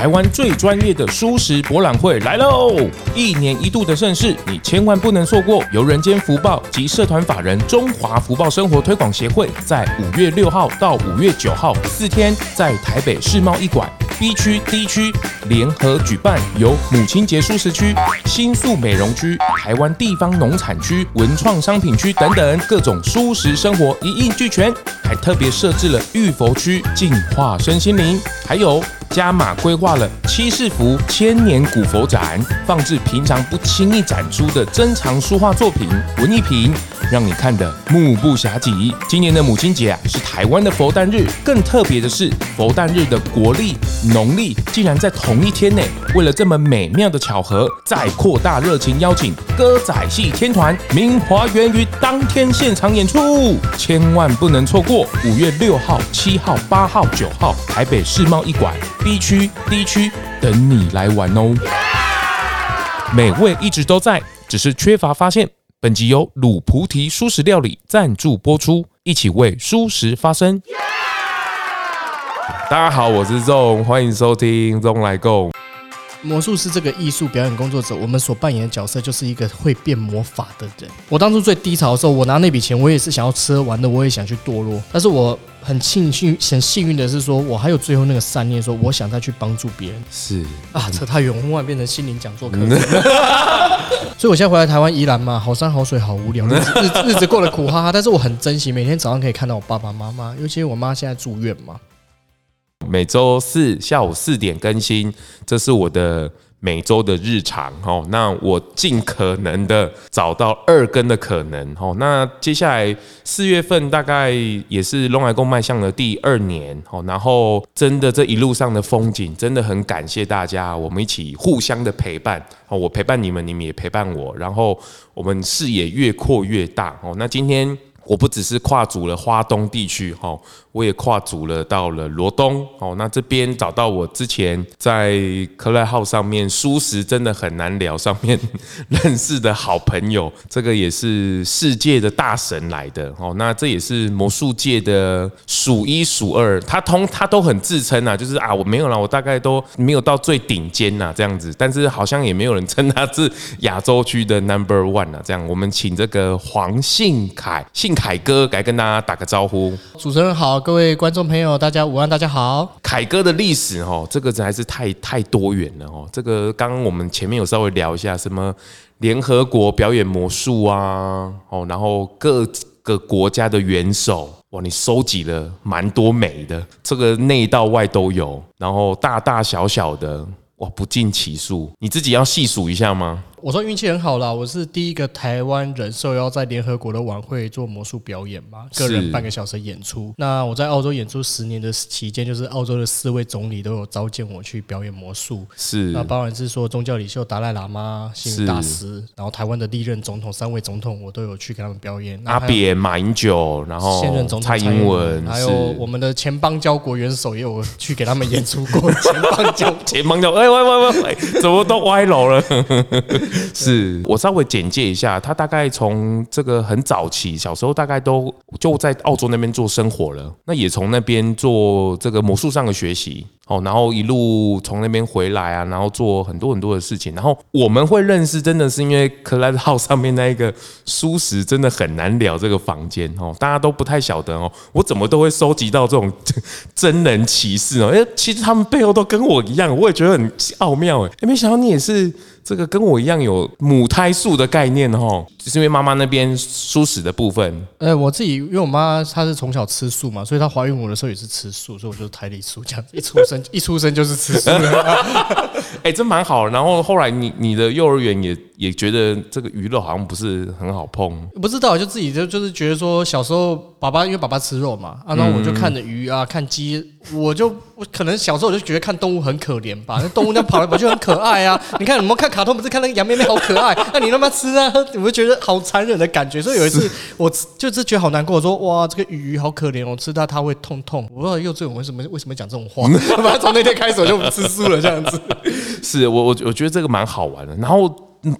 台湾最专业的蔬食博览会来喽！一年一度的盛事，你千万不能错过。由人间福报及社团法人中华福报生活推广协会，在五月六号到五月九号四天，在台北世贸一馆 B 区 D 区联合举办，由母亲节蔬食区、新宿美容区、台湾地方农产区、文创商品区等等各种蔬食生活一应俱全，还特别设置了浴佛区，净化身心灵，还有。加码规划了七世福千年古佛展，放置平常不轻易展出的珍藏书画作品、文艺品，让你看得目不暇接。今年的母亲节啊，是台湾的佛诞日，更特别的是，佛诞日的国历、农历竟然在同一天内。为了这么美妙的巧合，再扩大热情邀请歌仔戏天团明华园于当天现场演出，千万不能错过！五月六号、七号、八号、九号，台北世贸一馆。B 区、D 区等你来玩哦，美味一直都在，只是缺乏发现。本集由卤菩提蔬食料理赞助播出，一起为蔬食发声。大家好，我是 ZONG，欢迎收听 ZONG 来共。魔术师这个艺术表演工作者，我们所扮演的角色就是一个会变魔法的人。我当初最低潮的时候，我拿那笔钱，我也是想要吃喝玩乐，我也想去堕落。但是我很庆幸、很幸运的是，说我还有最后那个善念，说我想再去帮助别人。是啊，扯太远，我忽然变成心灵讲座课。所以我现在回来台湾宜兰嘛，好山好水好无聊，日子日子过得苦哈哈。但是我很珍惜每天早上可以看到我爸爸妈妈，尤其我妈现在住院嘛。每周四下午四点更新，这是我的每周的日常哦。那我尽可能的找到二更的可能哦。那接下来四月份大概也是龙来共迈向了第二年哦。然后真的这一路上的风景，真的很感谢大家，我们一起互相的陪伴哦。我陪伴你们，你们也陪伴我，然后我们视野越扩越大哦。那今天我不只是跨足了花东地区哈。我也跨足了到了罗东哦，那这边找到我之前在克莱号上面蔬食真的很难聊上面认识的好朋友，这个也是世界的大神来的哦，那这也是魔术界的数一数二，他通他都很自称啊，就是啊我没有啦，我大概都没有到最顶尖呐这样子，但是好像也没有人称他是亚洲区的 Number One 啊，这样我们请这个黄信凯信凯哥来跟大家打个招呼，主持人好。各位观众朋友，大家午安，大家好。凯哥的历史哦，这个还是太太多元了哦。这个刚刚我们前面有稍微聊一下，什么联合国表演魔术啊，哦，然后各个国家的元首，哇，你收集了蛮多美的，这个内到外都有，然后大大小小的，哇，不计其数。你自己要细数一下吗？我说运气很好啦，我是第一个台湾人受邀在联合国的晚会做魔术表演嘛，个人半个小时演出。那我在澳洲演出十年的期间，就是澳洲的四位总理都有召见我去表演魔术。是，那包含是说宗教领袖达赖喇嘛、星云大师，然后台湾的历任总统三位总统，我都有去给他们表演。阿扁、马英九，然后现任总统蔡英文，还有我们的前邦交国元首也有去给他们演出过。前邦交，前邦交，哎喂喂喂喂，怎么都歪楼了？是我稍微简介一下，他大概从这个很早期，小时候大概都就在澳洲那边做生活了，那也从那边做这个魔术上的学习。哦，然后一路从那边回来啊，然后做很多很多的事情。然后我们会认识，真的是因为 Clubhouse 上面那一个蔬食真的很难聊这个房间哦，大家都不太晓得哦，我怎么都会收集到这种 真人奇事哦。哎，其实他们背后都跟我一样，我也觉得很奥妙哎。没想到你也是这个跟我一样有母胎素的概念哦，就是因为妈妈那边蔬食的部分。呃，我自己因为我妈她是从小吃素嘛，所以她怀孕我的时候也是吃素，所以我就胎里素这样子一出生。一出生就是吃素，哎，真蛮好。然后后来你你的幼儿园也也觉得这个娱乐好像不是很好碰，不知道就自己就就是觉得说小时候爸爸因为爸爸吃肉嘛，啊，然后我就看着鱼啊看鸡，我就我可能小时候我就觉得看动物很可怜吧，那动物那跑来跑去很可爱啊。你看我们看卡通不是看那个羊咩咩好可爱，那你他妈吃啊，我就觉得好残忍的感觉。所以有一次我就是觉得好难过，我说哇这个鱼好可怜哦，吃它它会痛痛。我不知道幼稚园为什么为什么讲这种话，从那天开始我就不吃素了，这样子。是我我我觉得这个蛮好玩的。然后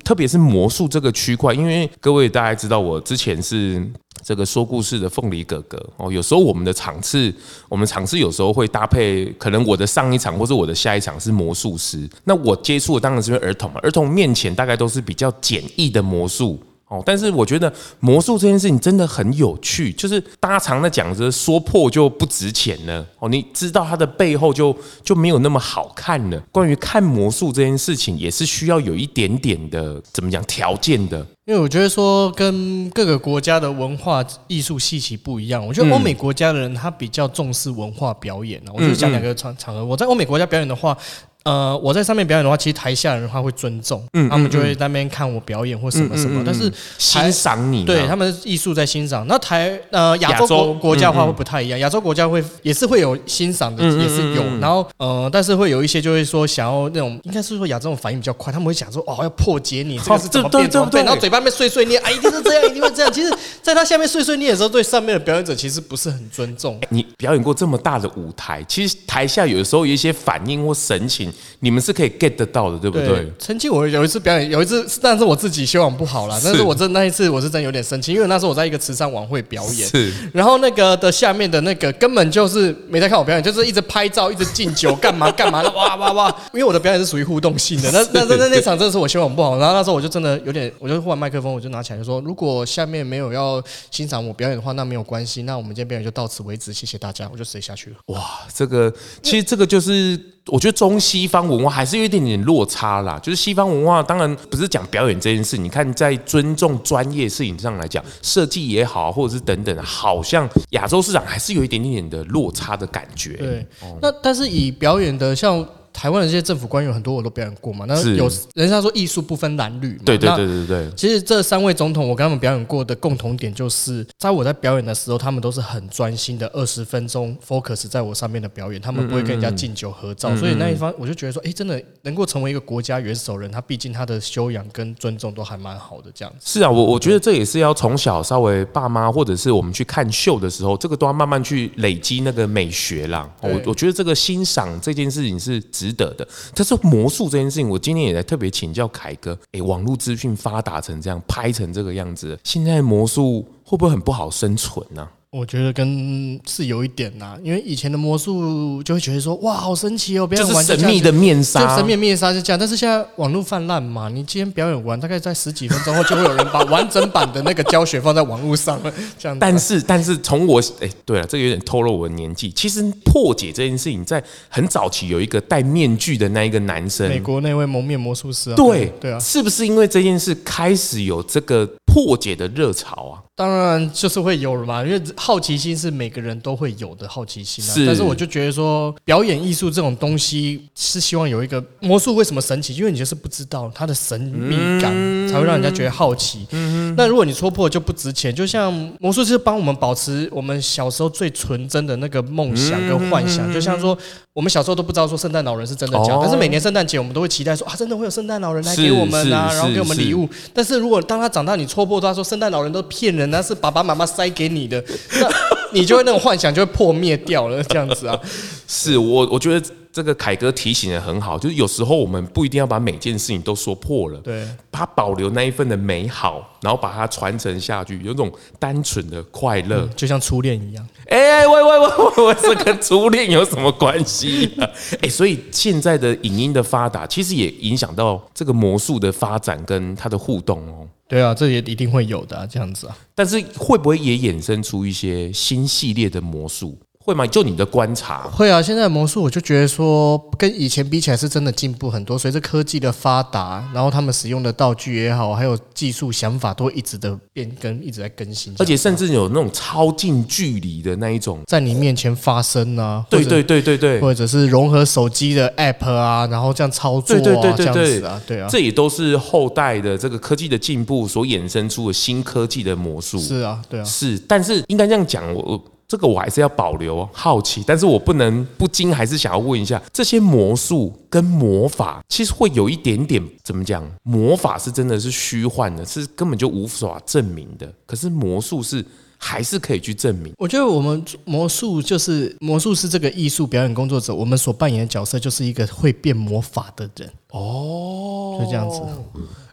特别是魔术这个区块，因为各位大家知道，我之前是这个说故事的凤梨哥哥哦，有时候我们的场次，我们场次有时候会搭配，可能我的上一场或者我的下一场是魔术师，那我接触的当然是儿童嘛，儿童面前大概都是比较简易的魔术。哦，但是我觉得魔术这件事情真的很有趣，就是大家常在讲着说破就不值钱了。哦，你知道它的背后就就没有那么好看了。关于看魔术这件事情，也是需要有一点点的怎么讲条件的。因为我觉得说跟各个国家的文化艺术气息不一样。我觉得欧美国家的人他比较重视文化表演啊。我就讲两个场场合，我在欧美国家表演的话。呃，我在上面表演的话，其实台下人的话会尊重，嗯，他们就会在那边看我表演或什么什么，但是欣赏你，对，他们艺术在欣赏。那台呃亚洲国国家的话会不太一样，亚洲国家会也是会有欣赏的，也是有。然后呃，但是会有一些就会说想要那种，应该是说亚洲反应比较快，他们会想说哦要破解你这个是怎么变怎么变，然后嘴巴面碎碎念，啊一定是这样，一定会这样。其实，在他下面碎碎念的时候，对上面的表演者其实不是很尊重。你表演过这么大的舞台，其实台下有的时候有一些反应或神情，你们是可以。get 得到的，对不对？对，曾经我有一次表演，有一次，但是我自己修养不好啦。但是我真那一次，我是真有点生气，因为那时候我在一个慈善晚会表演，是。然后那个的下面的那个根本就是没在看我表演，就是一直拍照，一直敬酒，干嘛干嘛的，哇哇哇！因为我的表演是属于互动性的，那 那那那场真的是我修养不好。然后那时候我就真的有点，我就换麦克风，我就拿起来就说：如果下面没有要欣赏我表演的话，那没有关系，那我们今天表演就到此为止，谢谢大家，我就直接下去了。哇，这个其实这个就是。我觉得中西方文化还是有一点点落差啦。就是西方文化当然不是讲表演这件事，你看在尊重专业事情上来讲，设计也好，或者是等等，好像亚洲市场还是有一点点的落差的感觉。对，那但是以表演的像。台湾的这些政府官员很多我都表演过嘛，那有人家说艺术不分蓝绿嘛，对对对对对。其实这三位总统我跟他们表演过的共同点就是，在我在表演的时候，他们都是很专心的，二十分钟 focus 在我上面的表演，他们不会跟人家敬酒合照，所以那一方我就觉得说，哎，真的能够成为一个国家元首人，他毕竟他的修养跟尊重都还蛮好的这样子。是啊，我我觉得这也是要从小稍微爸妈或者是我们去看秀的时候，这个都要慢慢去累积那个美学啦。我我觉得这个欣赏这件事情是值得的。但是魔术这件事情，我今天也在特别请教凯哥。哎，网络资讯发达成这样，拍成这个样子，现在魔术会不会很不好生存呢？我觉得跟是有一点呐、啊，因为以前的魔术就会觉得说哇好神奇哦，表演完就神秘的面纱，就神秘的面纱就这样。但是现在网络泛滥嘛，你今天表演完，大概在十几分钟后就会有人把完整版的那个教学放在网络上了，这样。但是但是从我哎对了，这个有点透露我的年纪。其实破解这件事情，在很早期有一个戴面具的那一个男生，美国那位蒙面魔术师啊，对对啊，是不是因为这件事开始有这个破解的热潮啊？当然就是会有了嘛，因为好奇心是每个人都会有的好奇心啊。是。但是我就觉得说，表演艺术这种东西是希望有一个魔术为什么神奇？因为你就是不知道它的神秘感，才会让人家觉得好奇。嗯。那如果你戳破就不值钱。就像魔术是帮我们保持我们小时候最纯真的那个梦想跟幻想。就像说，我们小时候都不知道说圣诞老人是真的假的，但是每年圣诞节我们都会期待说啊，真的会有圣诞老人来给我们啊，然后给我们礼物。但是如果当他长大，你戳破他说圣诞老人都骗人。那是爸爸妈妈塞给你的，那你就会那种幻想就会破灭掉了，这样子啊？是我，我觉得这个凯哥提醒的很好，就是有时候我们不一定要把每件事情都说破了，对，他保留那一份的美好，然后把它传承下去，有种单纯的快乐，就像初恋一样。哎，喂喂喂，喂这跟初恋有什么关系啊？哎，所以现在的影音的发达，其实也影响到这个魔术的发展跟它的互动哦。对啊，这也一定会有的啊，这样子啊。但是会不会也衍生出一些新系列的魔术？会吗？就你的观察，会啊。现在的魔术，我就觉得说，跟以前比起来，是真的进步很多。随着科技的发达，然后他们使用的道具也好，还有技术想法，都一直的变更，一直在更新。而且甚至有那种超近距离的那一种，在你面前发生啊。对对对对对，或者是融合手机的 App 啊，然后这样操作啊，对对对对对，这样子啊，对啊，这也都是后代的这个科技的进步所衍生出的新科技的魔术。是啊，对啊，是。但是应该这样讲，我。这个我还是要保留好奇，但是我不能不禁还是想要问一下，这些魔术跟魔法其实会有一点点怎么讲？魔法是真的是虚幻的，是根本就无法证明的。可是魔术是还是可以去证明。我觉得我们魔术就是魔术师这个艺术表演工作者，我们所扮演的角色就是一个会变魔法的人。哦，就这样子，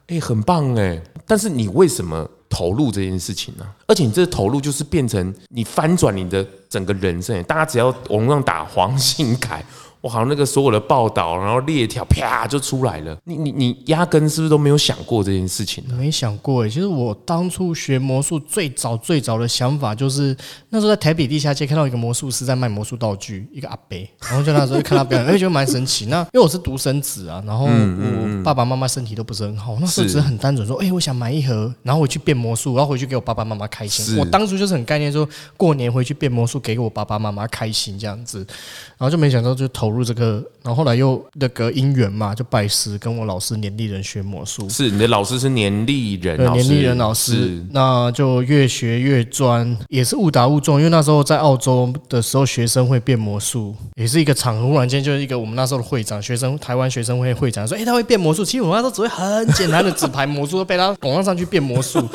哎，很棒哎。但是你为什么？投入这件事情呢、而且你这投入就是变成你翻转你的整个人生。大家只要网络上打黄信凯。我好像那个所有的报道，然后列条啪就出来了。你你你压根是不是都没有想过这件事情呢？没想过诶。其实我当初学魔术最早最早的想法就是那时候在台北地下街看到一个魔术师在卖魔术道具，一个阿伯，然后就那时候看他表演，哎，觉得蛮神奇。那 因为我是独生子啊，然后我爸爸妈妈身体都不是很好，那时候只是很单纯说，哎，我想买一盒，然后回去变魔术，然后回去给我爸爸妈妈开心。我当初就是很概念说，过年回去变魔术给我爸爸妈妈开心这样子，然后就没想到就投入这个。然后后来又那个姻缘嘛，就拜师跟我老师年历人学魔术。是你的老师是年历人老师，年历人老师，那就越学越专，也是误打误撞。因为那时候在澳洲的时候，学生会变魔术，也是一个场合，忽然间就是一个我们那时候的会长，学生台湾学生会会长说：“哎，他会变魔术。”其实我那时候只会很简单的纸牌魔术，都被他拱上上去变魔术。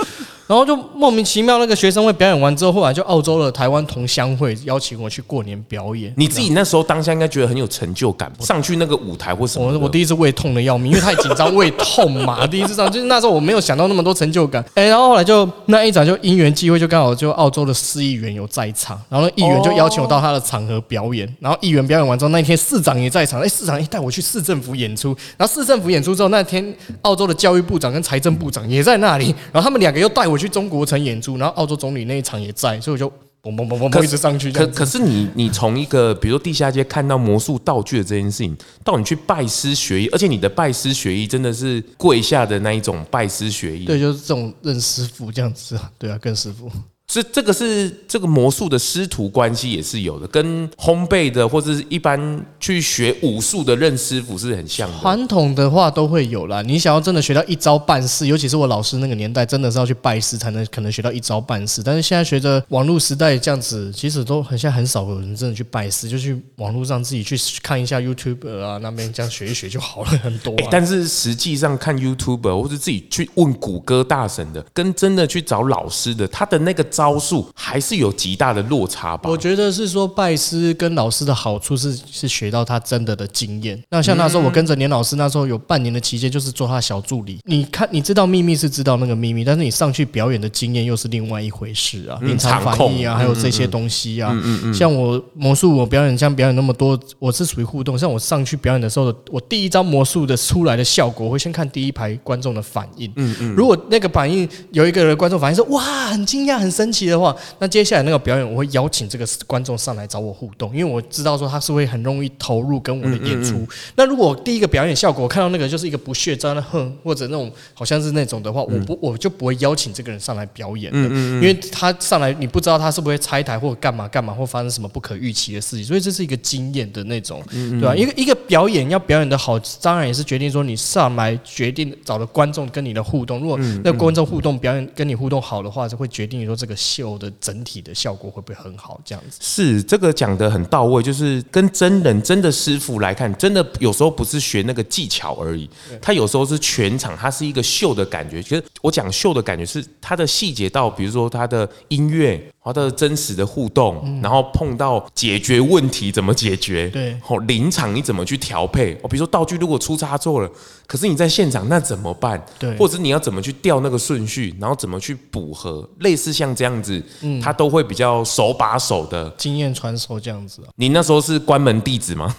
然后就莫名其妙，那个学生会表演完之后，后来就澳洲的台湾同乡会邀请我去过年表演。你自己那时候当下应该觉得很有成就感，上去那个舞台或什么？我我第一次胃痛的要命，因为太紧张，胃痛嘛。第一次上就是那时候我没有想到那么多成就感。哎，然后后来就那一场就因缘际会，就刚好就澳洲的市议员有在场，然后议员就邀请我到他的场合表演。然后议员表演完之后，那一天市长也在场，哎，市长一带我去市政府演出。然后市政府演出之后，那天澳洲的教育部长跟财政部长也在那里，然后他们两个又带我去中国城演。出，然后澳洲总理那一场也在，所以我就嘣嘣嘣嘣嘣一直上去。可可是你你从一个比如说地下街看到魔术道具的这件事情，到你去拜师学艺，而且你的拜师学艺真的是跪下的那一种拜师学艺。对，就是这种认师傅这样子啊，对啊，跟师傅。这这个是这个魔术的师徒关系也是有的，跟烘焙的或者是一般去学武术的认师傅是很像的。传统的话都会有啦，你想要真的学到一招半式，尤其是我老师那个年代，真的是要去拜师才能可能学到一招半式。但是现在随着网络时代这样子，其实都很现在很少有人真的去拜师，就去网络上自己去看一下 YouTube 啊那边这样学一学就好了很多、啊。但是实际上看 YouTube 或者自己去问谷歌大神的，跟真的去找老师的，他的那个招。招数还是有极大的落差吧？我觉得是说拜师跟老师的好处是是学到他真的的经验。那像那时候我跟着年老师，那时候有半年的期间，就是做他小助理。你看，你知道秘密是知道那个秘密，但是你上去表演的经验又是另外一回事啊。临场反应啊，还有这些东西啊。嗯嗯像我魔术，我表演像表演那么多，我是属于互动。像我上去表演的时候，我第一招魔术的出来的效果，我会先看第一排观众的反应。嗯嗯。如果那个反应有一个人观众反应说哇，很惊讶，很神奇的话，那接下来那个表演，我会邀请这个观众上来找我互动，因为我知道说他是会很容易投入跟我的演出。那如果第一个表演效果，我看到那个就是一个不屑在那哼，或者那种好像是那种的话，我不我就不会邀请这个人上来表演的，因为他上来你不知道他是不是会拆台或者干嘛干嘛，或发生什么不可预期的事情，所以这是一个经验的那种，对吧？一个一个表演要表演的好，当然也是决定说你上来决定找的观众跟你的互动。如果那观众互动表演跟你互动好的话，就会决定说这个秀的整体的效果会不会很好？这样子是这个讲得很到位，就是跟真人真的师傅来看，真的有时候不是学那个技巧而已，他有时候是全场，他是一个秀的感觉。其实我讲秀的感觉是他的细节到，比如说他的音乐。他的真实的互动，然后碰到解决问题怎么解决？对，哦，临场你怎么去调配？哦，比如说道具如果出差错了，可是你在现场那怎么办？对，或者你要怎么去调那个顺序，然后怎么去补合？类似像这样子，嗯，他都会比较手把手的经验传授这样子。你那时候是关门弟子吗？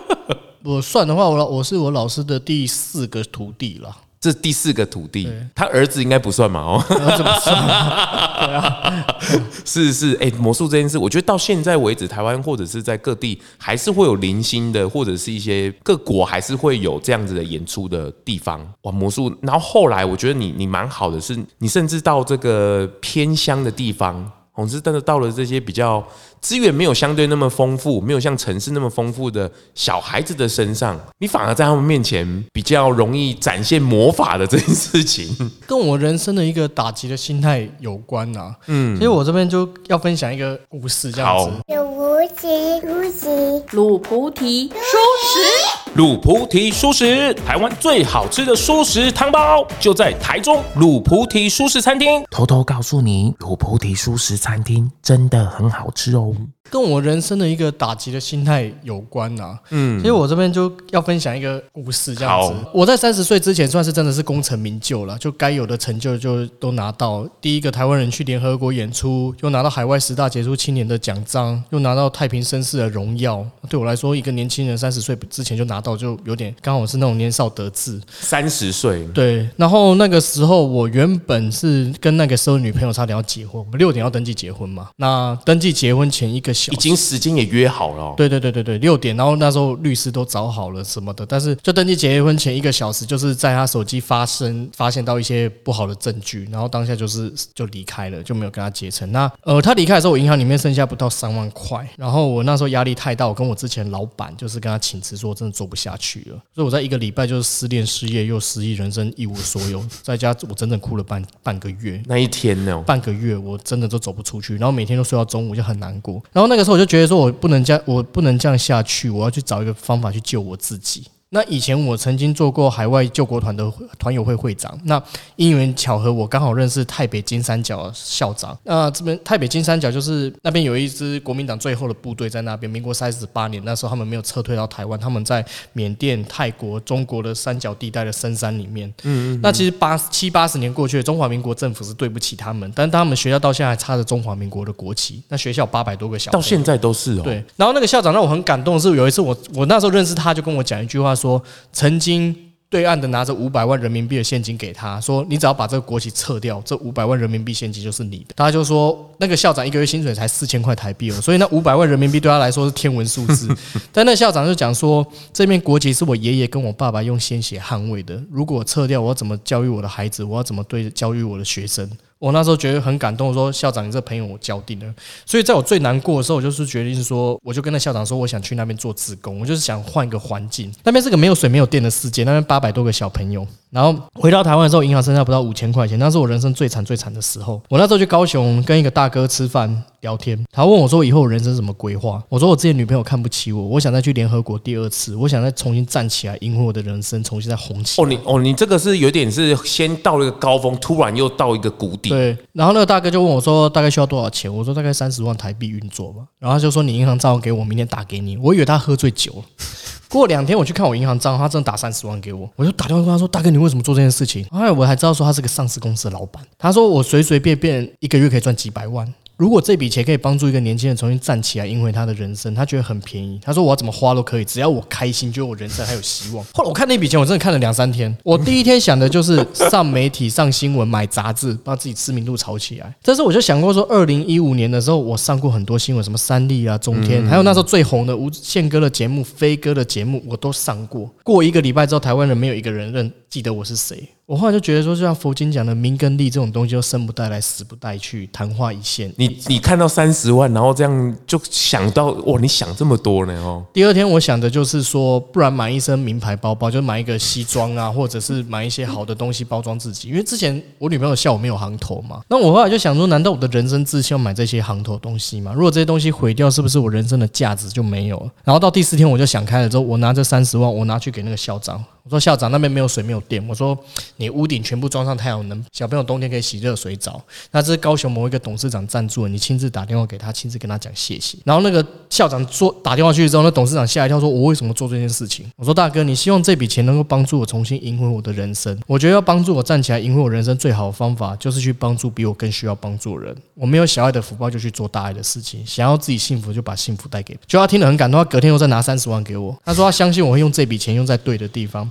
我算的话，我我是我老师的第四个徒弟了。这第四个徒弟，他儿子应该不算嘛？哦，儿子不算。对啊，是是，哎，魔术这件事，我觉得到现在为止，台湾或者是在各地，还是会有零星的，或者是一些各国还是会有这样子的演出的地方。哇，魔术，然后后来我觉得你你蛮好的，是你甚至到这个偏乡的地方。我是真的到了这些比较资源没有相对那么丰富，没有像城市那么丰富的小孩子的身上，你反而在他们面前比较容易展现魔法的这件事情，跟我人生的一个打击的心态有关呐、啊。嗯，所以我这边就要分享一个故事，这样子。鲁菩提书食，鲁菩提书食，鲁菩提素食，台湾最好吃的蔬食汤包就在台中鲁菩提蔬食餐厅。偷偷告诉你，鲁菩提蔬食。餐厅真的很好吃哦。跟我人生的一个打击的心态有关呐、啊。嗯，所以我这边就要分享一个故事，这样子。我在三十岁之前算是真的是功成名就了，就该有的成就就都拿到。第一个台湾人去联合国演出，又拿到海外十大杰出青年的奖章，又拿到太平绅士的荣耀。对我来说，一个年轻人三十岁之前就拿到，就有点刚好是那种年少得志。三十岁，对。然后那个时候，我原本是跟那个时候女朋友差点要结婚，我们六点要登记结婚嘛。那登记结婚前一个。已经时间也约好了，哦，对对对对对，六点，然后那时候律师都找好了什么的，但是就登记结婚前一个小时，就是在他手机发生发现到一些不好的证据，然后当下就是就离开了，就没有跟他结成。那呃，他离开的时候，我银行里面剩下不到三万块，然后我那时候压力太大，我跟我之前老板就是跟他请辞，说我真的做不下去了，所以我在一个礼拜就是失恋、失业又失忆，人生一无所有，在家我整整哭了半半个月。那一天呢？半个月我真的都走不出去，然后每天都睡到中午就很难过，然后。那个时候我就觉得说，我不能这样，我不能这样下去，我要去找一个方法去救我自己。那以前我曾经做过海外救国团的团友会会长。那因缘巧合，我刚好认识太北金三角校长。那这边太北金三角就是那边有一支国民党最后的部队在那边。民国三十八年那时候他们没有撤退到台湾，他们在缅甸、泰国、中国的三角地带的深山里面。嗯，嗯，那其实八七八十年过去了，中华民国政府是对不起他们，但他们学校到现在还插着中华民国的国旗。那学校八百多个小，到现在都是哦。对。然后那个校长让我很感动的是，有一次我我那时候认识他，就跟我讲一句话说。曾经对岸的拿着五百万人民币的现金给他说，你只要把这个国旗撤掉，这五百万人民币现金就是你的。他就说那个校长一个月薪水才四千块台币哦，所以那五百万人民币对他来说是天文数字。但那校长就讲说，这面国旗是我爷爷跟我爸爸用鲜血捍卫的，如果撤掉，我要怎么教育我的孩子？我要怎么对教育我的学生？我那时候觉得很感动，说校长，你这朋友我交定了。所以在我最难过的时候，我就是决定说，我就跟那校长说，我想去那边做志工，我就是想换一个环境。那边是个没有水、没有电的世界，那边八百多个小朋友。然后回到台湾的时候，银行剩下不到五千块钱，那是我人生最惨最惨的时候。我那时候去高雄跟一个大哥吃饭聊天，他问我说：“以后人生怎么规划？”我说：“我之前女朋友看不起我，我想再去联合国第二次，我想再重新站起来，赢回我的人生，重新再红起来。”哦，你哦，你这个是有点是先到了一个高峰，突然又到一个谷对。然后那个大哥就问我说：“大概需要多少钱？”我说：“大概三十万台币运作吧。”然后他就说：“你银行账号给我，明天打给你。”我以为他喝醉酒了。过两天我去看我银行账号，他真的打三十万给我，我就打电话跟他说：“大哥，你为什么做这件事情？”后来我还知道说他是个上市公司的老板。他说：“我随随便便一个月可以赚几百万。”如果这笔钱可以帮助一个年轻人重新站起来，赢回他的人生，他觉得很便宜。他说：“我要怎么花都可以，只要我开心，觉得我人生还有希望。”后来我看那笔钱，我真的看了两三天。我第一天想的就是上媒体、上新闻、买杂志，把自己知名度炒起来。但是我就想过说，二零一五年的时候，我上过很多新闻，什么三立啊、中天，还有那时候最红的无宪哥的节目、飞哥的节目，我都上过。过一个礼拜之后，台湾人没有一个人认记得我是谁。我后来就觉得说，就像佛经讲的，名跟利这种东西，就生不带来，死不带去，昙花一现。你你看到三十万，然后这样就想到，哇，你想这么多呢？哦。第二天我想的就是说，不然买一身名牌包包，就买一个西装啊，或者是买一些好的东西包装自己。因为之前我女朋友笑我没有行头嘛，那我后来就想说，难道我的人生志向要买这些行头东西吗？如果这些东西毁掉，是不是我人生的价值就没有了？然后到第四天我就想开了，之后我拿这三十万，我拿去给那个校长。我说校长那边没有水没有电，我说你屋顶全部装上太阳能，小朋友冬天可以洗热水澡。那这是高雄某一个董事长赞助的，你亲自打电话给他，亲自跟他讲谢谢。然后那个校长说打电话去之后，那董事长吓一跳，说我为什么做这件事情？我说大哥，你希望这笔钱能够帮助我重新赢回我的人生。我觉得要帮助我站起来赢回我人生最好的方法，就是去帮助比我更需要帮助的人。我没有小爱的福报，就去做大爱的事情。想要自己幸福，就把幸福带给。就他听得很感动，他隔天又再拿三十万给我。他说他相信我会用这笔钱用在对的地方。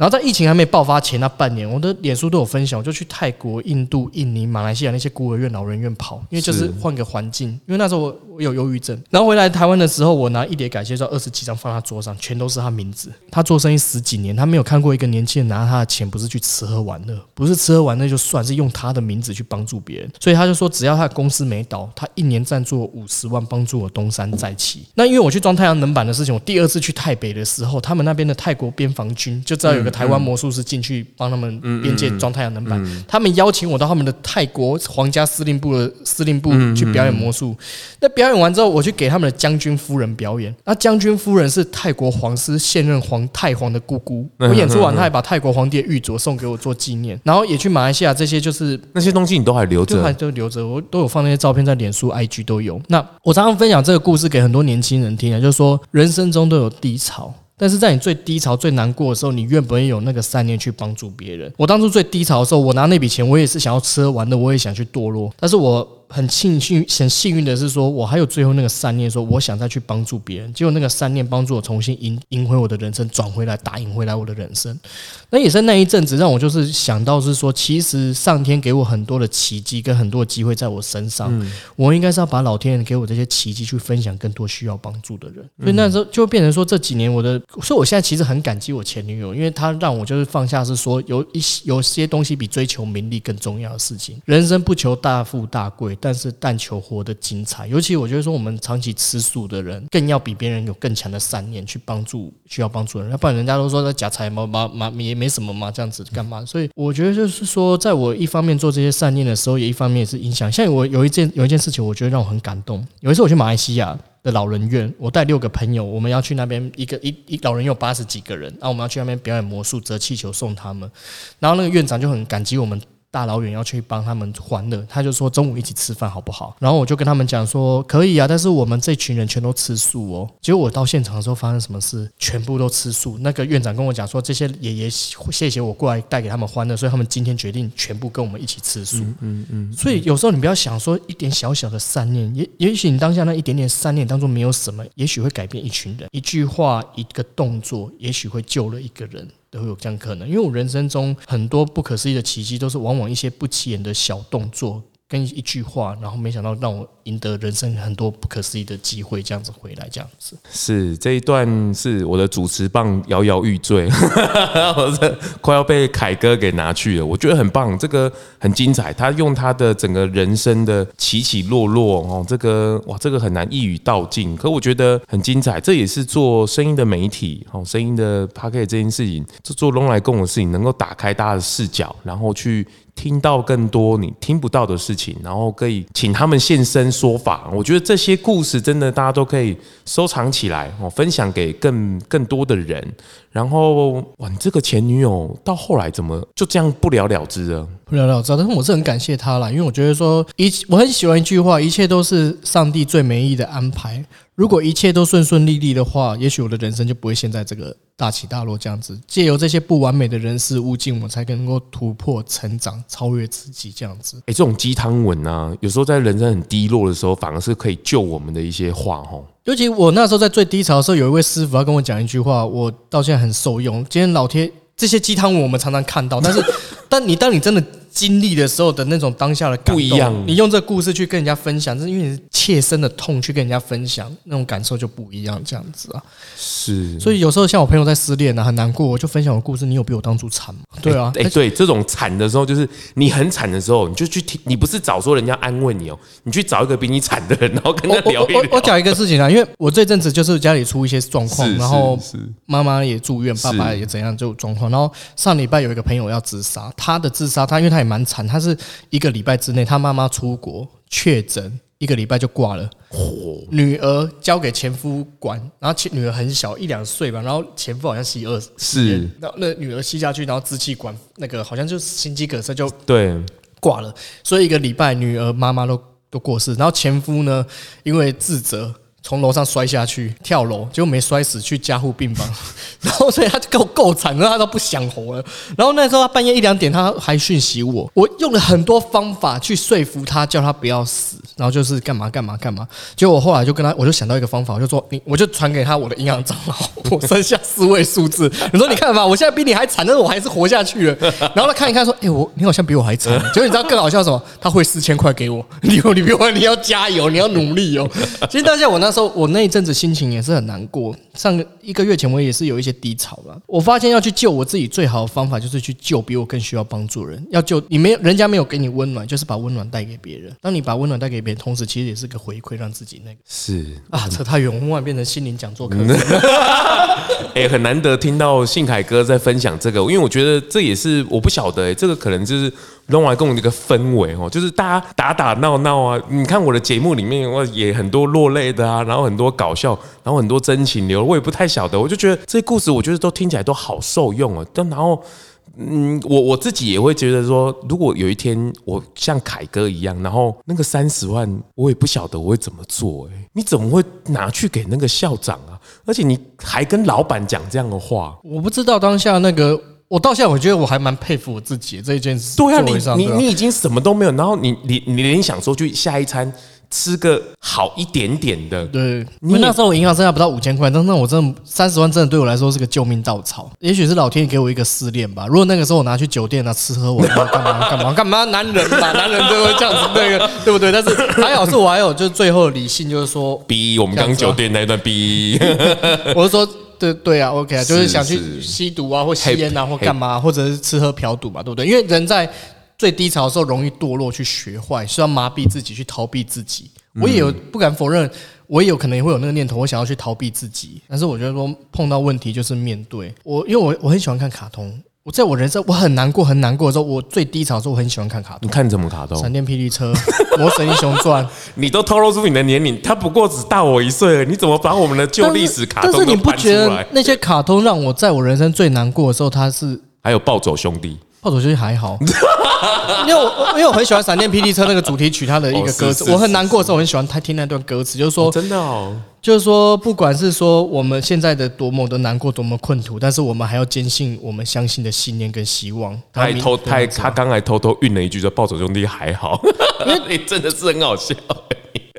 然后在疫情还没爆发前那半年，我的脸书都有分享，我就去泰国、印度、印尼、马来西亚那些孤儿院、老人院跑，因为就是换个环境。因为那时候我我有忧郁症，然后回来台湾的时候，我拿一叠感谢状二十几张放他桌上，全都是他名字。他做生意十几年，他没有看过一个年轻人拿他的钱不是去吃喝玩乐，不是吃喝玩乐就算是用他的名字去帮助别人。所以他就说，只要他的公司没倒，他一年赞助我五十万，帮助我东山再起。那因为我去装太阳能板的事情，我第二次去泰北的时候，他们那边的泰国边防军就知道有个个台湾魔术师进去帮他们边界装太阳能板。他们邀请我到他们的泰国皇家司令部的司令部去表演魔术。那表演完之后，我去给他们的将军夫人表演。那将军夫人是泰国皇室现任皇太皇的姑姑。我演出完，他还把泰国皇帝的玉镯送给我做纪念。然后也去马来西亚，这些就是那些东西你都还留着，还都留着。我都有放那些照片在脸书、IG 都有。那我常常分享这个故事给很多年轻人听啊，就是说人生中都有低潮。但是在你最低潮、最难过的时候，你愿不愿意有那个善念去帮助别人？我当初最低潮的时候，我拿那笔钱，我也是想要吃喝玩乐，我也想去堕落，但是我。很庆幸，很幸运的是说，我还有最后那个善念，说我想再去帮助别人，结果那个善念帮助我重新赢赢回我的人生，转回来，打赢回来我的人生。那也是那一阵子，让我就是想到是说，其实上天给我很多的奇迹跟很多的机会在我身上，我应该是要把老天爷给我这些奇迹去分享更多需要帮助的人。所以那时候就变成说，这几年我的，所以我现在其实很感激我前女友，因为她让我就是放下，是说有一些有些东西比追求名利更重要的事情，人生不求大富大贵。但是但求活得精彩，尤其我觉得说，我们长期吃素的人，更要比别人有更强的善念去帮助需要帮助的人，要不然人家都说在假财嘛嘛嘛也没什么嘛，这样子干嘛？所以我觉得就是说，在我一方面做这些善念的时候，也一方面也是影响。像我有一件有一件事情，我觉得让我很感动。有一次我去马来西亚的老人院，我带六个朋友，我们要去那边一个一一老人有八十几个人，然后我们要去那边表演魔术、折气球送他们，然后那个院长就很感激我们。大老远要去帮他们欢乐，他就说中午一起吃饭好不好？然后我就跟他们讲说可以啊，但是我们这群人全都吃素哦。结果我到现场的时候发生什么事？全部都吃素。那个院长跟我讲说，这些爷爷谢谢我过来带给他们欢乐，所以他们今天决定全部跟我们一起吃素。嗯嗯，嗯。所以有时候你不要想说一点小小的善念，也也许你当下那一点点善念当中没有什么，也许会改变一群人。一句话，一个动作，也许会救了一个人。都会有这样可能，因为我人生中很多不可思议的奇迹，都是往往一些不起眼的小动作。跟一句话，然后没想到让我赢得人生很多不可思议的机会，这样子回来，这样子是这一段是我的主持棒摇摇欲坠，我这快要被凯哥给拿去了。我觉得很棒，这个很精彩。他用他的整个人生的起起落落哦，这个哇，这个很难一语道尽。可我觉得很精彩，这也是做声音的媒体哦，声音的 Podcast 这件事情，做做咙来共的事情，能够打开大家的视角，然后去。听到更多你听不到的事情，然后可以请他们现身说法。我觉得这些故事真的大家都可以收藏起来哦，分享给更更多的人。然后哇，你这个前女友到后来怎么就这样不了了之了？不了了之，但是我是很感谢他啦，因为我觉得说一，我很喜欢一句话，一切都是上帝最美意的安排。如果一切都顺顺利利的话，也许我的人生就不会现在这个大起大落这样子。借由这些不完美的人事物境，我才能够突破、成长、超越自己这样子。哎，这种鸡汤文啊，有时候在人生很低落的时候，反而是可以救我们的一些话吼。尤其我那时候在最低潮的时候，有一位师傅要跟我讲一句话，我到现在很受用。今天老天这些鸡汤文我们常常看到，但是但你当你真的。经历的时候的那种当下的不一样。你用这个故事去跟人家分享，是因为你是切身的痛去跟人家分享，那种感受就不一样。这样子啊，是。所以有时候像我朋友在失恋啊，很难过，我就分享我故事。你有比我当初惨吗？对啊，哎，对，这种惨的时候，就是你很惨的时候，你就去听。你不是找说人家安慰你哦，你去找一个比你惨的人，然后跟他聊一聊。我我讲一个事情啊，因为我这阵子就是家里出一些状况，然后妈妈也住院，爸爸也怎样就状况。然后上礼拜有一个朋友要自杀，他的自杀，他因为他也蛮惨，他是。一个礼拜之内，他妈妈出国确诊，一个礼拜就挂了。女儿交给前夫管，然后前女儿很小，一两岁吧，然后前夫好像吸二是，然后那女儿吸下去，然后支气管那个好像就心肌梗塞就对挂了。所以一个礼拜，女儿妈妈都都过世，然后前夫呢，因为自责。从楼上摔下去，跳楼，结果没摔死，去加护病房，然后所以他就够够惨，然后他都不想活了。然后那时候他半夜一两点，他还讯息我，我用了很多方法去说服他，叫他不要死，然后就是干嘛干嘛干嘛。结果我后来就跟他，我就想到一个方法，我就说你，我就传给他我的银行账号，我剩下四位数字。你说你看吧，我现在比你还惨，但是我还是活下去了。然后他看一看，说，哎，我你好像比我还惨。结果你知道更好笑什么？他汇四千块给我，你你比我你要加油，你要努力哦。其实当下我那。那时候我那一阵子心情也是很难过，上个一个月前，我也是有一些低潮吧。我发现要去救我自己，最好的方法就是去救比我更需要帮助的人。要救你没有，人家没有给你温暖，就是把温暖带给别人。当你把温暖带给别人，同时其实也是个回馈，让自己那个是啊，扯太远，我们忽然变成心灵讲座课。哎、欸，很难得听到信凯哥在分享这个，因为我觉得这也是我不晓得、欸，这个可能就是弄完跟我一个氛围哦，就是大家打打闹闹啊。你看我的节目里面，我也很多落泪的啊，然后很多搞笑，然后很多真情流，我也不太晓得。我就觉得这些故事，我觉得都听起来都好受用啊。但然后，嗯，我我自己也会觉得说，如果有一天我像凯哥一样，然后那个三十万，我也不晓得我会怎么做、欸。哎，你怎么会拿去给那个校长啊？而且你还跟老板讲这样的话，我不知道当下那个，我到现在我觉得我还蛮佩服我自己这一件事。对啊，你你你已经什么都没有，然后你你你连想说去下一餐。吃个好一点点的，对，因为那时候我银行剩下不到五千块，那那我真的三十万真的对我来说是个救命稻草。也许是老天爷给我一个试炼吧。如果那个时候我拿去酒店啊吃喝玩乐干嘛干嘛干嘛，男人嘛，男人都会这样子，那个对不对？但是还好是我还有就是最后的理性，就是说，逼我们刚酒店那一段逼，我是说对对啊，OK 啊，就是想去吸毒啊或吸烟啊或干嘛，或者是吃喝嫖赌嘛，对不对？因为人在。最低潮的时候容易堕落，去学坏，需要麻痹自己，去逃避自己。我也有不敢否认，我也有可能也会有那个念头，我想要去逃避自己。但是我觉得说碰到问题就是面对。我因为我我很喜欢看卡通，我在我人生我很难过很难过的时候，我最低潮的时候，我很喜欢看卡通。你看什么卡通？闪电霹雳车、魔神英雄传。你都透露出你的年龄，他不过只大我一岁，你怎么把我们的旧历史卡通都搬出来？但是你不觉得那些卡通让我在我人生最难过的时候，他是还有暴走兄弟。暴走兄弟还好，因为我因为我很喜欢闪电霹雳车那个主题曲，它的一个歌词，我很难过的时候，我很喜欢他听那段歌词，就是说真的哦，就是说不管是说我们现在的多么的难过，多么困苦，但是我们还要坚信我们相信的信念跟希望。他还偷他他刚才偷偷运了一句说暴走兄弟还好，因为 你真的是很好笑，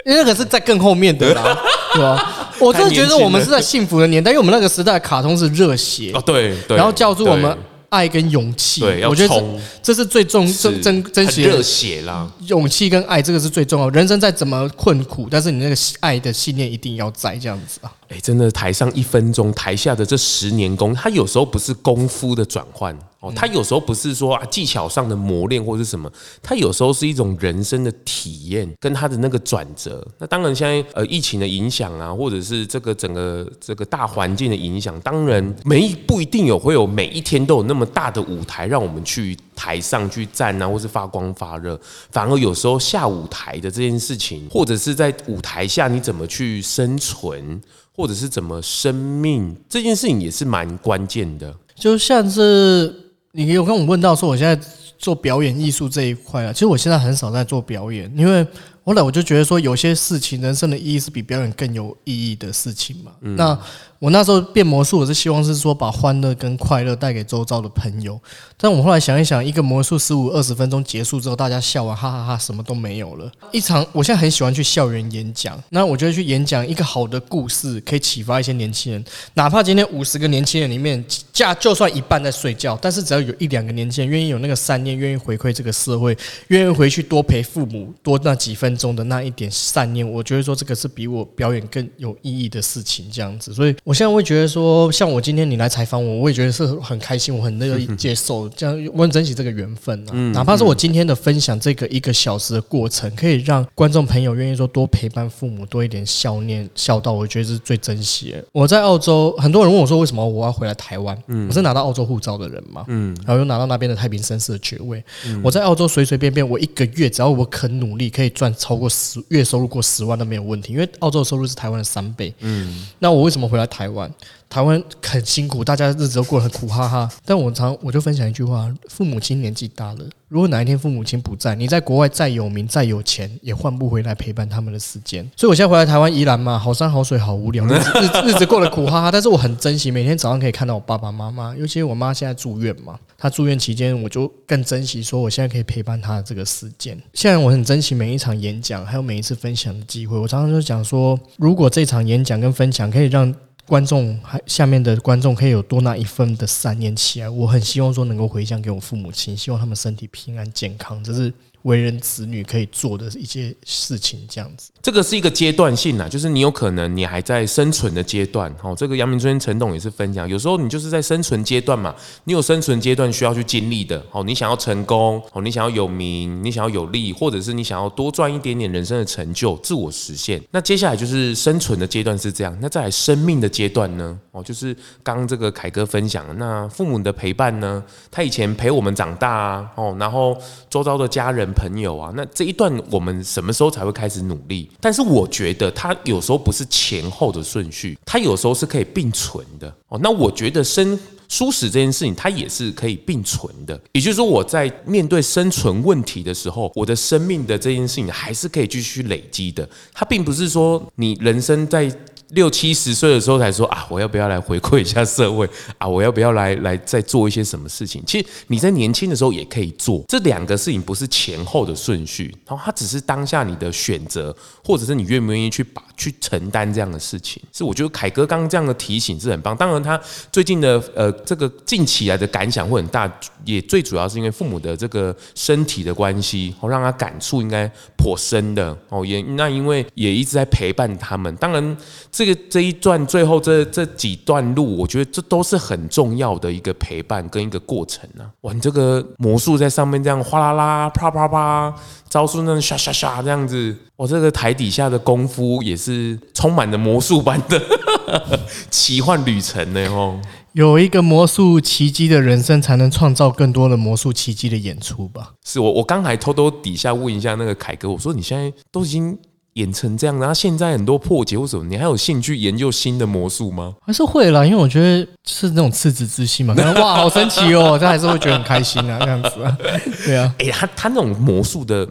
因为那个是在更后面的啦，对吧？我真的觉得我们是在幸福的年代，因为我们那个时代的卡通是热血哦，对，然后叫做我们。爱跟勇气，对，我觉得这这是最重真真真实热血啦，勇气跟爱这个是最重要。人生再怎么困苦，但是你那个爱的信念一定要在这样子啊。哎，真的，台上一分钟，台下的这十年功，他有时候不是功夫的转换哦，它有时候不是说啊技巧上的磨练或是什么，他有时候是一种人生的体验跟他的那个转折。那当然，现在呃疫情的影响啊，或者是这个整个这个大环境的影响，当然没不一定有会有每一天都有那么大的舞台让我们去台上去站啊，或是发光发热。反而有时候下舞台的这件事情，或者是在舞台下你怎么去生存。或者是怎么生命这件事情也是蛮关键的，就像是你有跟我问到说，我现在做表演艺术这一块啊，其实我现在很少在做表演，因为后来我就觉得说，有些事情人生的意义是比表演更有意义的事情嘛。嗯、那我那时候变魔术，我是希望是说把欢乐跟快乐带给周遭的朋友。但我后来想一想，一个魔术十五二十分钟结束之后，大家笑完哈哈哈，什么都没有了。一场，我现在很喜欢去校园演讲。那我觉得去演讲一个好的故事，可以启发一些年轻人。哪怕今天五十个年轻人里面，假就算一半在睡觉，但是只要有一两个年轻人愿意有那个善念，愿意回馈这个社会，愿意回去多陪父母多那几分钟的那一点善念，我觉得说这个是比我表演更有意义的事情。这样子，所以。我现在会觉得说，像我今天你来采访我，我也觉得是很开心，我很乐意接受，这样我很珍惜这个缘分啊。哪怕是我今天的分享这个一个小时的过程，可以让观众朋友愿意说多陪伴父母，多一点孝念孝道，我觉得是最珍惜的。我在澳洲，很多人问我说，为什么我要回来台湾？我是拿到澳洲护照的人嘛，嗯，然后又拿到那边的太平绅士的爵位。我在澳洲随随便便，我一个月只要我肯努力，可以赚超过十月收入过十万都没有问题，因为澳洲的收入是台湾的三倍。嗯，那我为什么回来台？台湾，台湾很辛苦，大家日子都过得很苦哈哈。但我常我就分享一句话：父母亲年纪大了，如果哪一天父母亲不在，你在国外再有名再有钱，也换不回来陪伴他们的时间。所以我现在回来台湾宜兰嘛，好山好水好无聊，日子日子过得苦哈哈。但是我很珍惜每天早上可以看到我爸爸妈妈，尤其我妈现在住院嘛，她住院期间，我就更珍惜说我现在可以陪伴她的这个时间。现在我很珍惜每一场演讲，还有每一次分享的机会。我常常就讲说，如果这场演讲跟分享可以让观众还下面的观众可以有多那一份的三年起来，我很希望说能够回向给我父母亲，希望他们身体平安健康，这是为人子女可以做的一些事情，这样子。这个是一个阶段性啊，就是你有可能你还在生存的阶段。哦，这个杨明这边陈董也是分享，有时候你就是在生存阶段嘛，你有生存阶段需要去经历的。哦，你想要成功，哦，你想要有名，你想要有利，或者是你想要多赚一点点人生的成就，自我实现。那接下来就是生存的阶段是这样，那再来生命的阶段呢？哦，就是刚这个凯哥分享，那父母的陪伴呢？他以前陪我们长大啊，哦，然后周遭的家人朋友啊，那这一段我们什么时候才会开始努力？但是我觉得他有时候不是前后的顺序，他有时候是可以并存的哦。那我觉得生舒适这件事情，它也是可以并存的。也就是说，我在面对生存问题的时候，我的生命的这件事情还是可以继续累积的。它并不是说你人生在。六七十岁的时候才说啊，我要不要来回馈一下社会 啊？我要不要来来再做一些什么事情？其实你在年轻的时候也可以做，这两个事情不是前后的顺序，然后它只是当下你的选择，或者是你愿不愿意去把去承担这样的事情。是我觉得凯哥刚刚这样的提醒是很棒。当然他最近的呃这个近期来的感想会很大，也最主要是因为父母的这个身体的关系，哦，让他感触应该颇深的哦。也那因为也一直在陪伴他们，当然。个这一段最后这这几段路，我觉得这都是很重要的一个陪伴跟一个过程啊！哇，你这个魔术在上面这样哗啦啦、啪啪啪，招数那样唰唰唰这样子，我这个台底下的功夫也是充满了魔术般的 奇幻旅程呢！哦，有一个魔术奇迹的人生，才能创造更多的魔术奇迹的演出吧？是我我刚才偷偷底下问一下那个凯哥，我说你现在都已经。演成这样，然后现在很多破解或什么，你还有兴趣研究新的魔术吗？还是会啦，因为我觉得是那种赤子之心嘛。可能 哇，好神奇哦，他还是会觉得很开心啊，这样子啊。对啊，哎、欸，他他那种魔术的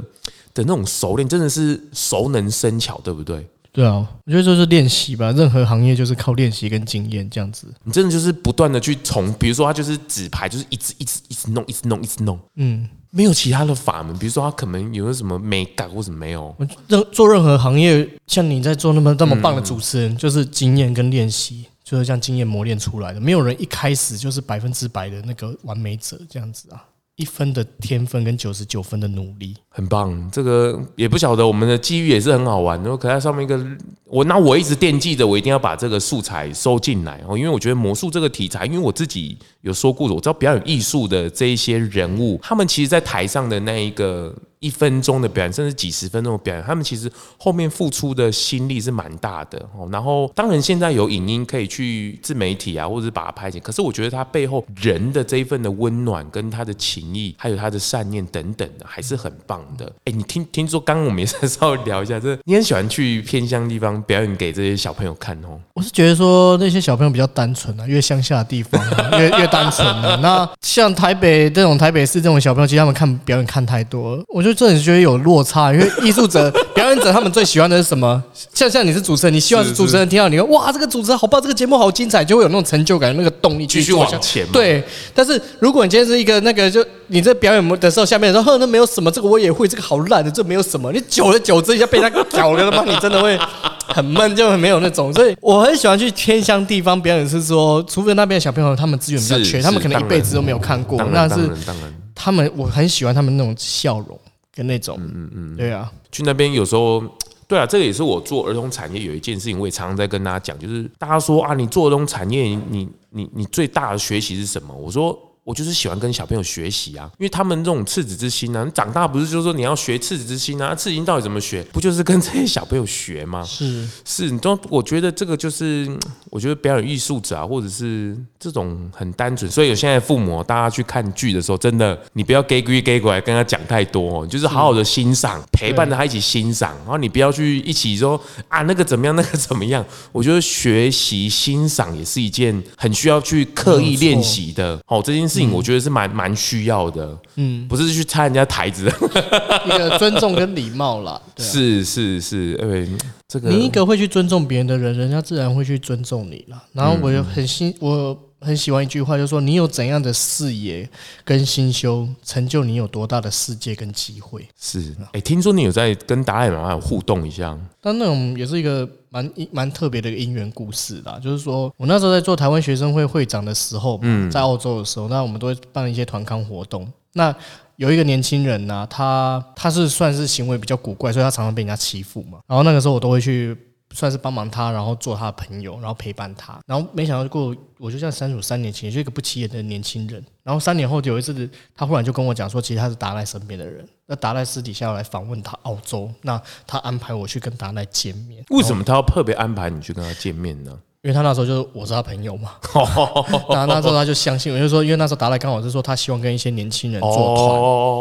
的那种熟练，真的是熟能生巧，对不对？对啊，我觉得就是练习吧。任何行业就是靠练习跟经验这样子。你真的就是不断的去从，比如说他就是纸牌，就是一直一直一直弄，一直弄，一直弄。嗯。没有其他的法门，比如说他可能有什么美感或者没有。任做任何行业，像你在做那么那么棒的主持人，就是经验跟练习，就是像经验磨练出来的。没有人一开始就是百分之百的那个完美者这样子啊。一分的天分跟九十九分的努力，很棒。这个也不晓得，我们的机遇也是很好玩。然后可在上面一个，我那我一直惦记着，我一定要把这个素材收进来哦，因为我觉得魔术这个题材，因为我自己有说过的，我知道比较有艺术的这一些人物，他们其实在台上的那一个。一分钟的表演，甚至几十分钟的表演，他们其实后面付出的心力是蛮大的哦。然后，当然现在有影音可以去自媒体啊，或者是把它拍起来。可是我觉得他背后人的这一份的温暖，跟他的情谊，还有他的善念等等的，还是很棒的。哎，你听听说，刚刚我们也是稍微聊一下，这你很喜欢去偏乡地方表演给这些小朋友看哦。我是觉得说那些小朋友比较单纯啊，越乡下的地方 越越单纯啊。那像台北这种台北市这种小朋友，其实他们看表演看太多，我就。就这，你觉得有落差？因为艺术者、表演者，他们最喜欢的是什么？像像你是主持人，你希望是主持人听到你说哇，这个主持人好棒，这个节目好精彩，就会有那种成就感、那个动力继续往前。对，但是如果你今天是一个那个，就你在表演的时候，下面说呵，那没有什么，这个我也会，这个好烂的，这没有什么。你久而久之一下被他搞了的话，你真的会很闷，就很没有那种。所以我很喜欢去偏乡地方表演，是说，除非那边的小朋友他们资源比较缺，他们可能一辈子都没有看过，那是他们我很喜欢他们那种笑容。跟那种，嗯嗯嗯，对啊，去那边有时候，对啊，这个也是我做儿童产业有一件事情，我也常常在跟大家讲，就是大家说啊，你做儿童产业，你你你最大的学习是什么？我说。我就是喜欢跟小朋友学习啊，因为他们这种赤子之心啊，你长大不是就是说你要学赤子之心啊？赤子心到底怎么学？不就是跟这些小朋友学吗？是是，你都我觉得这个就是，我觉得表演艺术者啊，或者是这种很单纯。所以有现在父母，大家去看剧的时候，真的你不要给归给过来跟他讲太多，就是好好的欣赏，陪伴着他一起欣赏，然后你不要去一起说啊那个怎么样，那个怎么样。我觉得学习欣赏也是一件很需要去刻意练习的哦，这件。事情我觉得是蛮蛮需要的，嗯，不是去拆人家台子，一个尊重跟礼貌啦。对啊、是是是，因为这个你一个会去尊重别人的人，人家自然会去尊重你了。然后我又很欣，我很喜欢一句话，就是说你有怎样的视野跟心胸，成就你有多大的世界跟机会。是，哎、欸，听说你有在跟达赖妈妈有互动一下，但那种也是一个。蛮蛮特别的一个因缘故事啦，就是说我那时候在做台湾学生会会长的时候，嗯在澳洲的时候，那我们都会办一些团康活动。那有一个年轻人呐、啊，他他是算是行为比较古怪，所以他常常被人家欺负嘛。然后那个时候我都会去。算是帮忙他，然后做他的朋友，然后陪伴他，然后没想到过，我就像相处三年前，就一个不起眼的年轻人。然后三年后有一次，他忽然就跟我讲说，其实他是达赖身边的人。那达赖私底下要来访问他澳洲，那他安排我去跟达赖见面。为什么他要特别安排你去跟他见面呢？因为他那时候就是我是他朋友嘛，那那时候他就相信我，就是说，因为那时候达赖刚好是说他希望跟一些年轻人做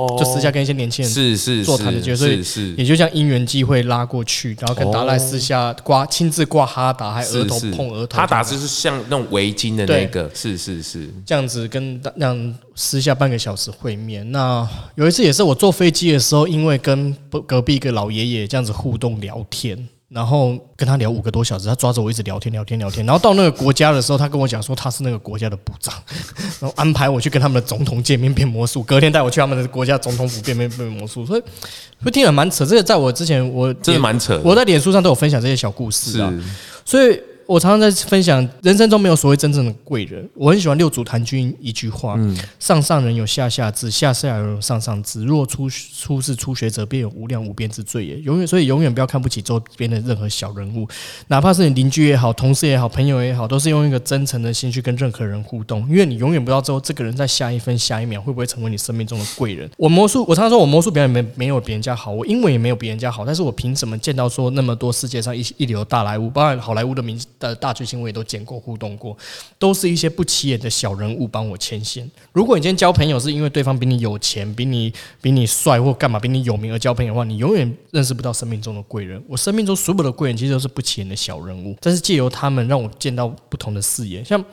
团，就私下跟一些年轻人是是做团的角色，所以也就像因缘际会拉过去，然后跟达赖私下挂亲自挂哈达，还额头碰额头，哈达就是像那种围巾的那个，是是是，这样子跟那样私下半个小时会面。那有一次也是我坐飞机的时候，因为跟隔壁一个老爷爷这样子互动聊天。然后跟他聊五个多小时，他抓着我一直聊天聊天聊天。然后到那个国家的时候，他跟我讲说他是那个国家的部长，然后安排我去跟他们的总统见面变魔术，隔天带我去他们的国家总统府变变变魔术。所以会听得蛮扯，这个在我之前我真的蛮扯，我在脸书上都有分享这些小故事啊，所以。我常常在分享，人生中没有所谓真正的贵人。我很喜欢六祖坛军一句话：上上人有下下智，下下人有上上智。若出出世初学者，便有无量无边之罪也。永远，所以永远不要看不起周边的任何小人物，哪怕是你邻居也好，同事也好，朋友也好，都是用一个真诚的心去跟任何人互动，因为你永远不知道之后这个人在下一分下一秒会不会成为你生命中的贵人。我魔术，我常常说我魔术表演没没有别人家好，我英文也没有别人家好，但是我凭什么见到说那么多世界上一一流大莱坞，包括好莱坞的名的大巨星我也都见过互动过，都是一些不起眼的小人物帮我牵线。如果你今天交朋友是因为对方比你有钱、比你比你帅或干嘛比你有名而交朋友的话，你永远认识不到生命中的贵人。我生命中所有的贵人其实都是不起眼的小人物，但是借由他们让我见到不同的视野，像。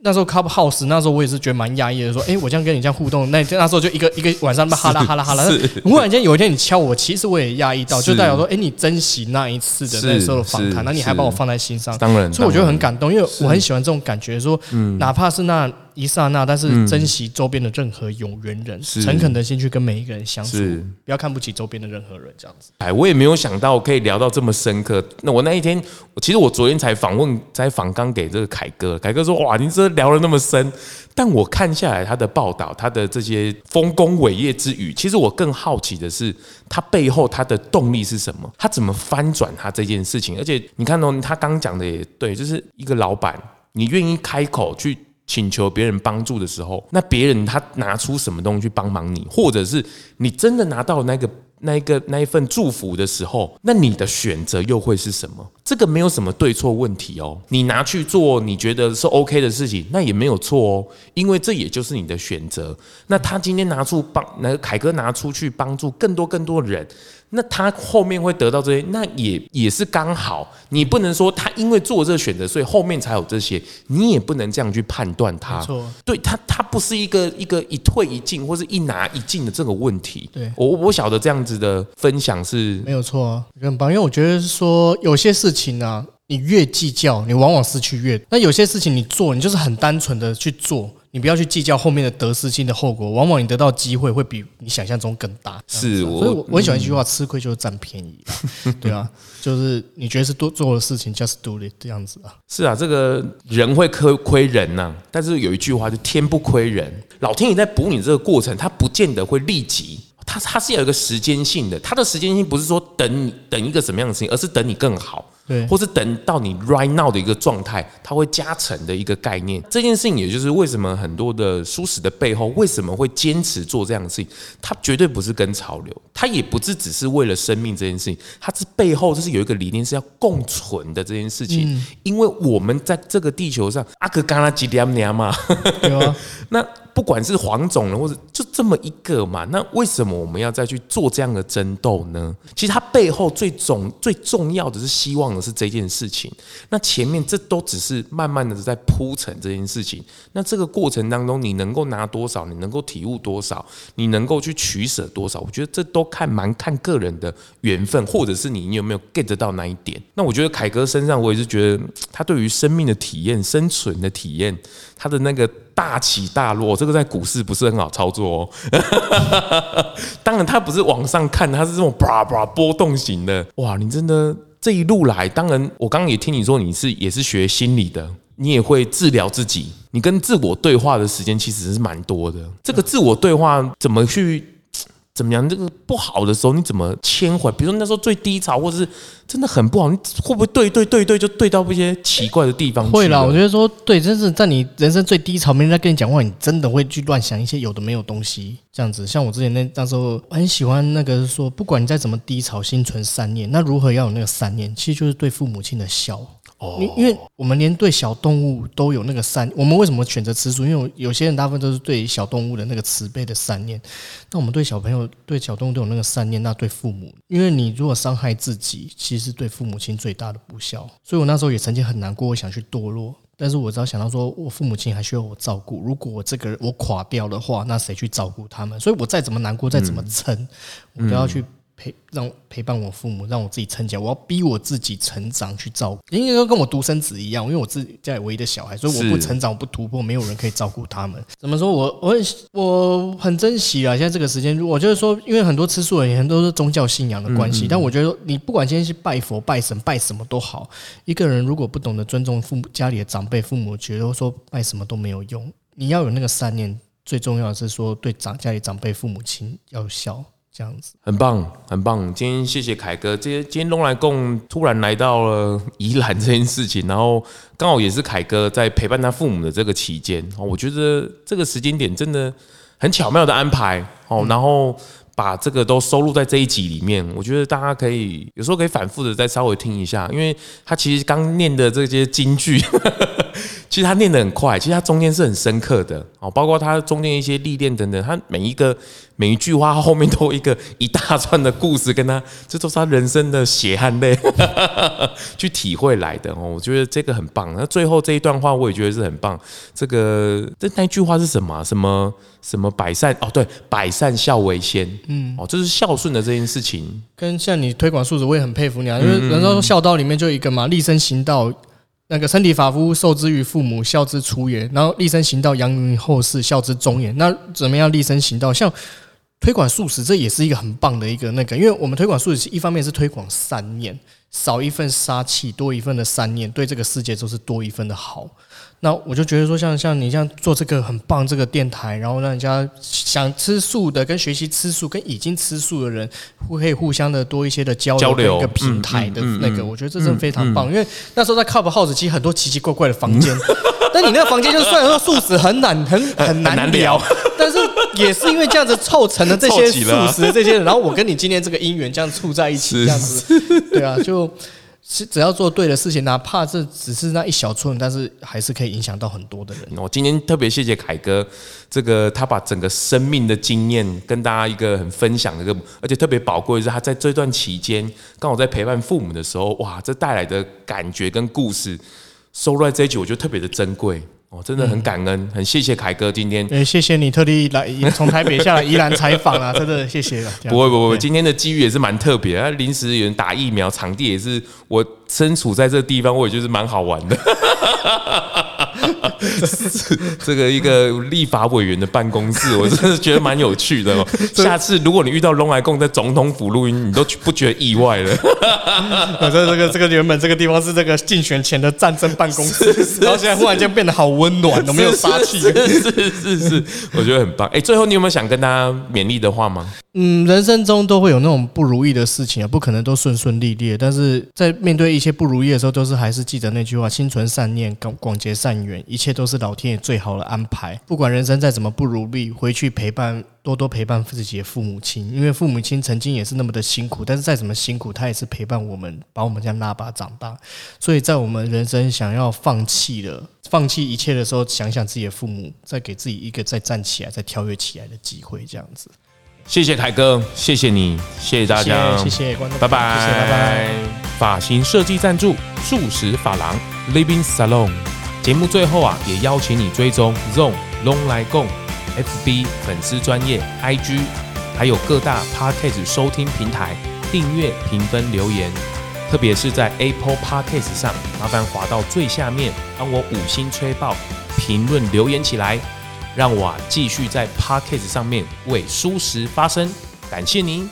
那时候 Clubhouse，那时候我也是觉得蛮压抑的，说，哎，我这样跟你这样互动，那那时候就一个一个晚上哈啦哈啦哈啦。忽然间有一天你敲我，其实我也压抑到，就代表说，哎，你珍惜那一次的那时候的访谈，那你还把我放在心上，当然，所以我觉得很感动，因为我很喜欢这种感觉，说，哪怕是那。一刹那，但是珍惜周边的任何有缘人，诚恳的心去跟每一个人相处，不要看不起周边的任何人，这样子。哎，我也没有想到可以聊到这么深刻。那我那一天，其实我昨天才访问，才访刚给这个凯哥，凯哥说：“哇，你这聊了那么深。”但我看下来他的报道，他的这些丰功伟业之余，其实我更好奇的是，他背后他的动力是什么？他怎么翻转他这件事情？而且你看到他刚讲的也对，就是一个老板，你愿意开口去。请求别人帮助的时候，那别人他拿出什么东西去帮忙你，或者是你真的拿到那个那一个那一份祝福的时候，那你的选择又会是什么？这个没有什么对错问题哦，你拿去做你觉得是 OK 的事情，那也没有错哦，因为这也就是你的选择。那他今天拿出帮那个凯哥拿出去帮助更多更多人。那他后面会得到这些，那也也是刚好。你不能说他因为做这个选择，所以后面才有这些，你也不能这样去判断他。错，对他，他不是一个一个一退一进或是一拿一进的这个问题。对，我我晓得这样子的分享是没有错啊，很棒。因为我觉得是说有些事情啊，你越计较，你往往失去越。那有些事情你做，你就是很单纯的去做。你不要去计较后面的得失心的后果，往往你得到机会会比你想象中更大。是，所以我我很喜欢一句话：吃亏就是占便宜。对啊，就是你觉得是多做的事情，just do it 这样子啊。是啊，这个人会亏亏人呐，但是有一句话就天不亏人，老天爷在补你这个过程，他不见得会立即，他他是有一个时间性的，他的时间性不是说等你等一个什么样的事情，而是等你更好。对，或是等到你 right now 的一个状态，它会加成的一个概念。这件事情，也就是为什么很多的舒适的背后，为什么会坚持做这样的事情？它绝对不是跟潮流，它也不是只是为了生命这件事情，它是背后就是有一个理念是要共存的这件事情。因为我们在这个地球上，阿克嘎拉吉点年嘛，有啊，那。不管是黄种人，或者就这么一个嘛，那为什么我们要再去做这样的争斗呢？其实它背后最重最重要的是希望是这件事情。那前面这都只是慢慢的在铺陈这件事情。那这个过程当中，你能够拿多少，你能够体悟多少，你能够去取舍多少，我觉得这都看蛮看个人的缘分，或者是你你有没有 get 到那一点。那我觉得凯哥身上，我也是觉得他对于生命的体验、生存的体验，他的那个。大起大落，这个在股市不是很好操作哦。当然，它不是往上看，它是这种啪啪波动型的。哇，你真的这一路来，当然，我刚刚也听你说你是也是学心理的，你也会治疗自己，你跟自我对话的时间其实是蛮多的。这个自我对话怎么去怎么样？这个不好的时候你怎么牵回？比如说那时候最低潮，或者是真的很不好，你会不会对对对对就对到一些奇怪的地方去？会啦，我觉得说对，真是在你人生最低潮，没人在跟你讲话，你真的会去乱想一些有的没有东西这样子。像我之前那那时候很喜欢那个说，不管你再怎么低潮，心存善念。那如何要有那个善念？其实就是对父母亲的孝。哦，因因为我们连对小动物都有那个善，我们为什么选择吃素？因为有些人大部分都是对小动物的那个慈悲的善念。那我们对小朋友、对小动物都有那个善念，那对父母，因为你如果伤害自己，其实对父母亲最大的不孝。所以我那时候也曾经很难过，我想去堕落，但是我只要想到说我父母亲还需要我照顾，如果我这个人我垮掉的话，那谁去照顾他们？所以我再怎么难过，再怎么撑，嗯、我都要去。陪让陪伴我父母，让我自己成长。我要逼我自己成长，去照顾。应该说跟我独生子一样，因为我自己家里唯一的小孩，所以我不成长，我不突破，没有人可以照顾他们。怎么说我我很我很珍惜啊！现在这个时间，我就是说，因为很多吃素的人都是宗教信仰的关系，但我觉得你不管今天是拜佛、拜神、拜什么都好，一个人如果不懂得尊重父母、家里的长辈、父母，觉得说拜什么都没有用。你要有那个善念，最重要的是说对长家里长辈、父母亲要孝。这样子很棒，很棒。今天谢谢凯哥。今天今天东来共突然来到了宜兰这件事情，然后刚好也是凯哥在陪伴他父母的这个期间，我觉得这个时间点真的很巧妙的安排哦。然后把这个都收录在这一集里面，我觉得大家可以有时候可以反复的再稍微听一下，因为他其实刚念的这些金句。其实他念得很快，其实他中间是很深刻的哦，包括他中间一些历练等等，他每一个每一句话后面都有一个一大串的故事，跟他这都是他人生的血汗泪 去体会来的哦。我觉得这个很棒。那最后这一段话我也觉得是很棒。这个这那句话是什么？什么什么百善哦？对，百善孝为先。嗯，哦，这是孝顺的这件事情。跟像你推广素质，我也很佩服你啊，因为人家说孝道里面就一个嘛，立身行道。那个身体发肤受之于父母，孝之出也。然后立身行道，扬于后世，孝之终也。那怎么样立身行道？像推广素食，这也是一个很棒的一个那个，因为我们推广素食，一方面是推广善念，少一份杀气，多一份的善念，对这个世界都是多一份的好。那我就觉得说，像像你这样做这个很棒，这个电台，然后让人家想吃素的跟学习吃素，跟已经吃素的人，会可以互相的多一些的交流，一个平台的那个，我觉得这真的非常棒。因为那时候在 Clubhouse 其实很多奇奇怪怪的房间，但你那个房间就虽然说素食很难很很难聊，但是也是因为这样子凑成了这些素食的这些人，然后我跟你今天这个姻缘这样处在一起，这样子，对啊，就。是只要做对的事情，哪怕这只是那一小寸，但是还是可以影响到很多的人。我今天特别谢谢凯哥，这个他把整个生命的经验跟大家一个很分享的一个，而且特别宝贵的是他在这段期间刚好在陪伴父母的时候，哇，这带来的感觉跟故事收录在这一集，我觉得特别的珍贵。哦，真的很感恩，嗯、很谢谢凯哥今天。哎，谢谢你特地来从台北下来宜兰采访啊，真的谢谢了。不会不会，今天的机遇也是蛮特别的，临时有人打疫苗，场地也是我身处在这地方，我也觉得蛮好玩的。这个一个立法委员的办公室，我真的觉得蛮有趣的哦。下次如果你遇到龙来共在总统府录音，你都不觉得意外了。这这个这个原本这个地方是这个竞选前的战争办公室，然后现在忽然间变得好温暖，都没有杀气。是是是是，我觉得很棒。哎，最后你有没有想跟大家勉励的话吗？嗯，人生中都会有那种不如意的事情啊，不可能都顺顺利利。但是在面对一些不如意的时候，都是还是记得那句话：心存善念，广广结善缘，一切都是老天爷最好的安排。不管人生再怎么不如意，回去陪伴，多多陪伴自己的父母亲，因为父母亲曾经也是那么的辛苦，但是再怎么辛苦，他也是陪伴我们，把我们这样拉拔长大。所以在我们人生想要放弃了、放弃一切的时候，想想自己的父母，再给自己一个再站起来、再跳跃起来的机会，这样子。谢谢凯哥，谢谢你，谢谢大家，谢谢观众，拜拜，谢谢，拜拜。发型设计赞助素食发廊 Living Salon。节目最后啊，也邀请你追踪 ZONG 拢来共 FB 粉丝专业 IG，还有各大 Podcast 收听平台订阅、评分、留言，特别是在 Apple Podcast 上，麻烦滑到最下面，帮我五星吹爆，评论留言起来。让我啊继续在 Podcast 上面为蔬食发声，感谢您。